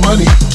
money.